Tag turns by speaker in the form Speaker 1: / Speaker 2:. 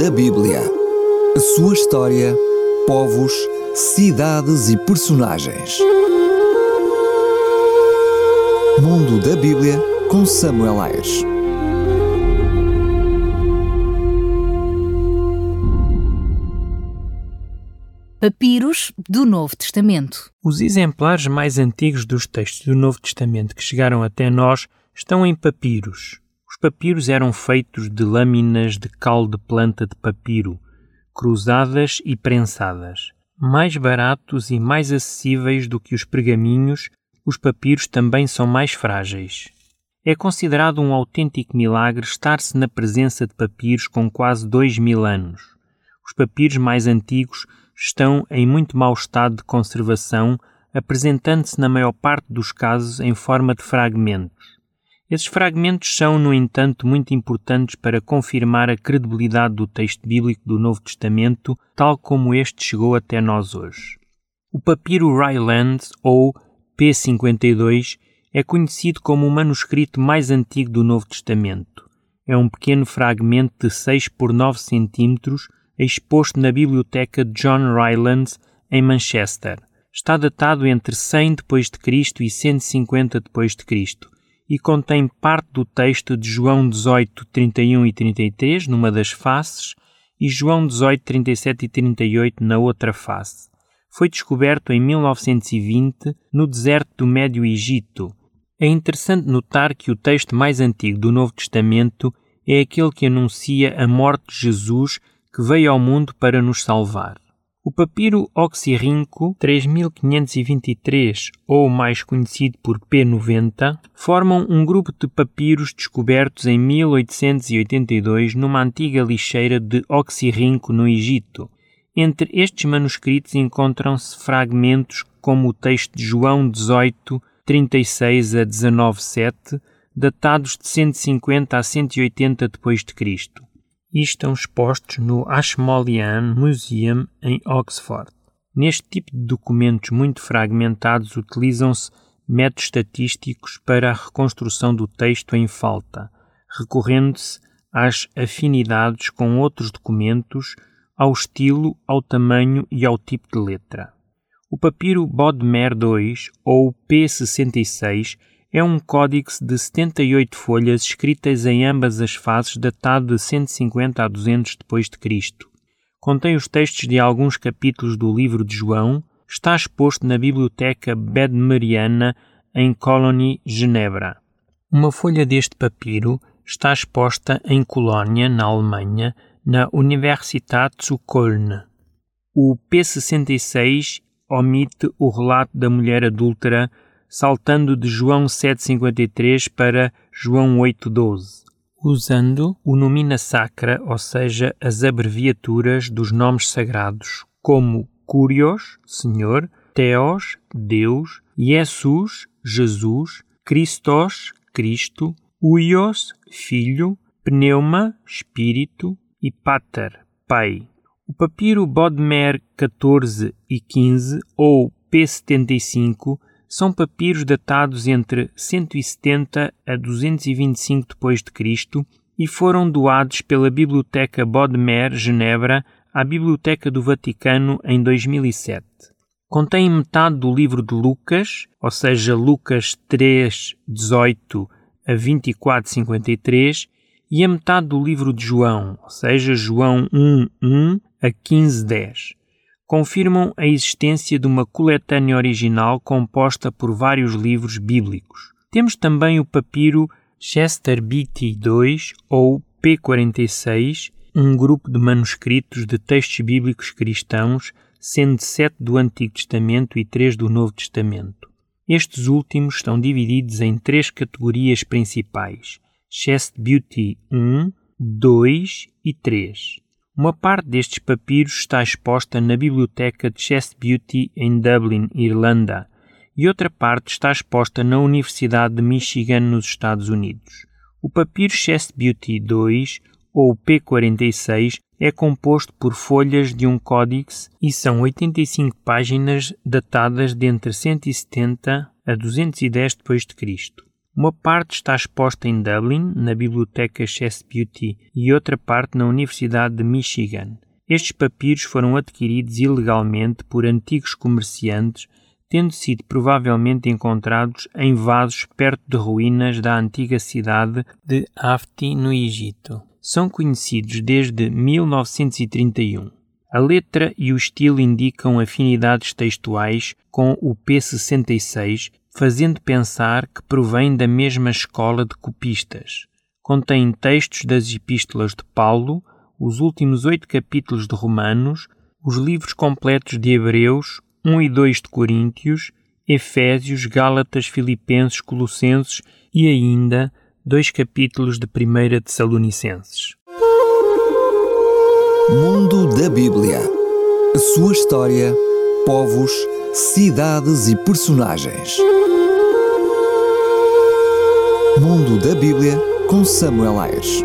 Speaker 1: da Bíblia. A sua história, povos, cidades e personagens. Mundo da Bíblia com Samuel Ayres.
Speaker 2: Papiros do Novo Testamento.
Speaker 3: Os exemplares mais antigos dos textos do Novo Testamento que chegaram até nós estão em papiros. Os papiros eram feitos de lâminas de cal de planta de papiro, cruzadas e prensadas. Mais baratos e mais acessíveis do que os pergaminhos, os papiros também são mais frágeis. É considerado um autêntico milagre estar-se na presença de papiros com quase dois mil anos. Os papiros mais antigos estão em muito mau estado de conservação, apresentando-se na maior parte dos casos em forma de fragmentos. Esses fragmentos são, no entanto, muito importantes para confirmar a credibilidade do texto bíblico do Novo Testamento, tal como este chegou até nós hoje. O papiro Ryland, ou P52, é conhecido como o manuscrito mais antigo do Novo Testamento. É um pequeno fragmento de 6 por 9 centímetros exposto na biblioteca John Rylands em Manchester. Está datado entre 100 d.C. e 150 d.C. e contém parte do texto de João 18, 31 e 33 numa das faces e João 18, 37 e 38 na outra face. Foi descoberto em 1920 no deserto do Médio Egito. É interessante notar que o texto mais antigo do Novo Testamento é aquele que anuncia a morte de Jesus que veio ao mundo para nos salvar. O papiro oxirrinco 3523, ou mais conhecido por P90, formam um grupo de papiros descobertos em 1882 numa antiga lixeira de oxirrinco no Egito. Entre estes manuscritos encontram-se fragmentos como o texto de João 18, 36 a 19:7, datados de 150 a 180 d.C e estão expostos no Ashmolean Museum em Oxford. Neste tipo de documentos muito fragmentados utilizam-se métodos estatísticos para a reconstrução do texto em falta, recorrendo-se às afinidades com outros documentos, ao estilo, ao tamanho e ao tipo de letra. O papiro Bodmer II, ou P66, é um códice de 78 folhas escritas em ambas as faces, datado de 150 a 200 depois de Cristo. Contém os textos de alguns capítulos do livro de João, está exposto na Biblioteca Bedmeriana em Colony, Genebra. Uma folha deste papiro está exposta em Colónia, na Alemanha, na Universität zu Köln. O P66 omite o relato da mulher adúltera saltando de João 7,53 para João 8,12, usando o nomina sacra, ou seja, as abreviaturas dos nomes sagrados, como Curios, Senhor, Theos, Deus, Jesus, Jesus, Christos, Cristo, Uios, Filho, Pneuma, Espírito e Pater, Pai. O papiro Bodmer 14 e 15 ou P75 são papiros datados entre 170 a 225 d.C. e foram doados pela Biblioteca Bodmer, Genebra, à Biblioteca do Vaticano em 2007. Contém metade do livro de Lucas, ou seja, Lucas 3, 18 a 24, 53, e a metade do livro de João, ou seja, João 1, 1 a 15, 10 confirmam a existência de uma coletânea original composta por vários livros bíblicos. Temos também o papiro Chester Beatty II ou P46, um grupo de manuscritos de textos bíblicos cristãos, sendo sete do Antigo Testamento e três do Novo Testamento. Estes últimos estão divididos em três categorias principais: Chest Beauty 1, 2 e 3. Uma parte destes papiros está exposta na Biblioteca de Chest Beauty em Dublin, Irlanda, e outra parte está exposta na Universidade de Michigan, nos Estados Unidos. O papiro Chest Beauty 2, ou P46, é composto por folhas de um códice e são 85 páginas datadas de entre 170 a 210 d.C. Uma parte está exposta em Dublin, na Biblioteca Beauty, e outra parte na Universidade de Michigan. Estes papiros foram adquiridos ilegalmente por antigos comerciantes, tendo sido provavelmente encontrados em vasos perto de ruínas da antiga cidade de Hafti, no Egito. São conhecidos desde 1931. A letra e o estilo indicam afinidades textuais com o P66, fazendo pensar que provém da mesma escola de copistas. Contém textos das epístolas de Paulo, os últimos oito capítulos de Romanos, os livros completos de Hebreus, 1 e 2 de Coríntios, Efésios, Gálatas, Filipenses, Colossenses e ainda dois capítulos de 1 Tessalonicenses.
Speaker 1: Mundo da Bíblia. A sua história, povos, cidades e personagens. Mundo da Bíblia com Samuel Ayres.